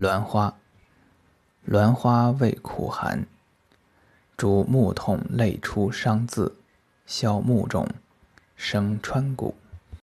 栾花，栾花味苦寒，主木痛泪出伤字，消木肿，生川谷。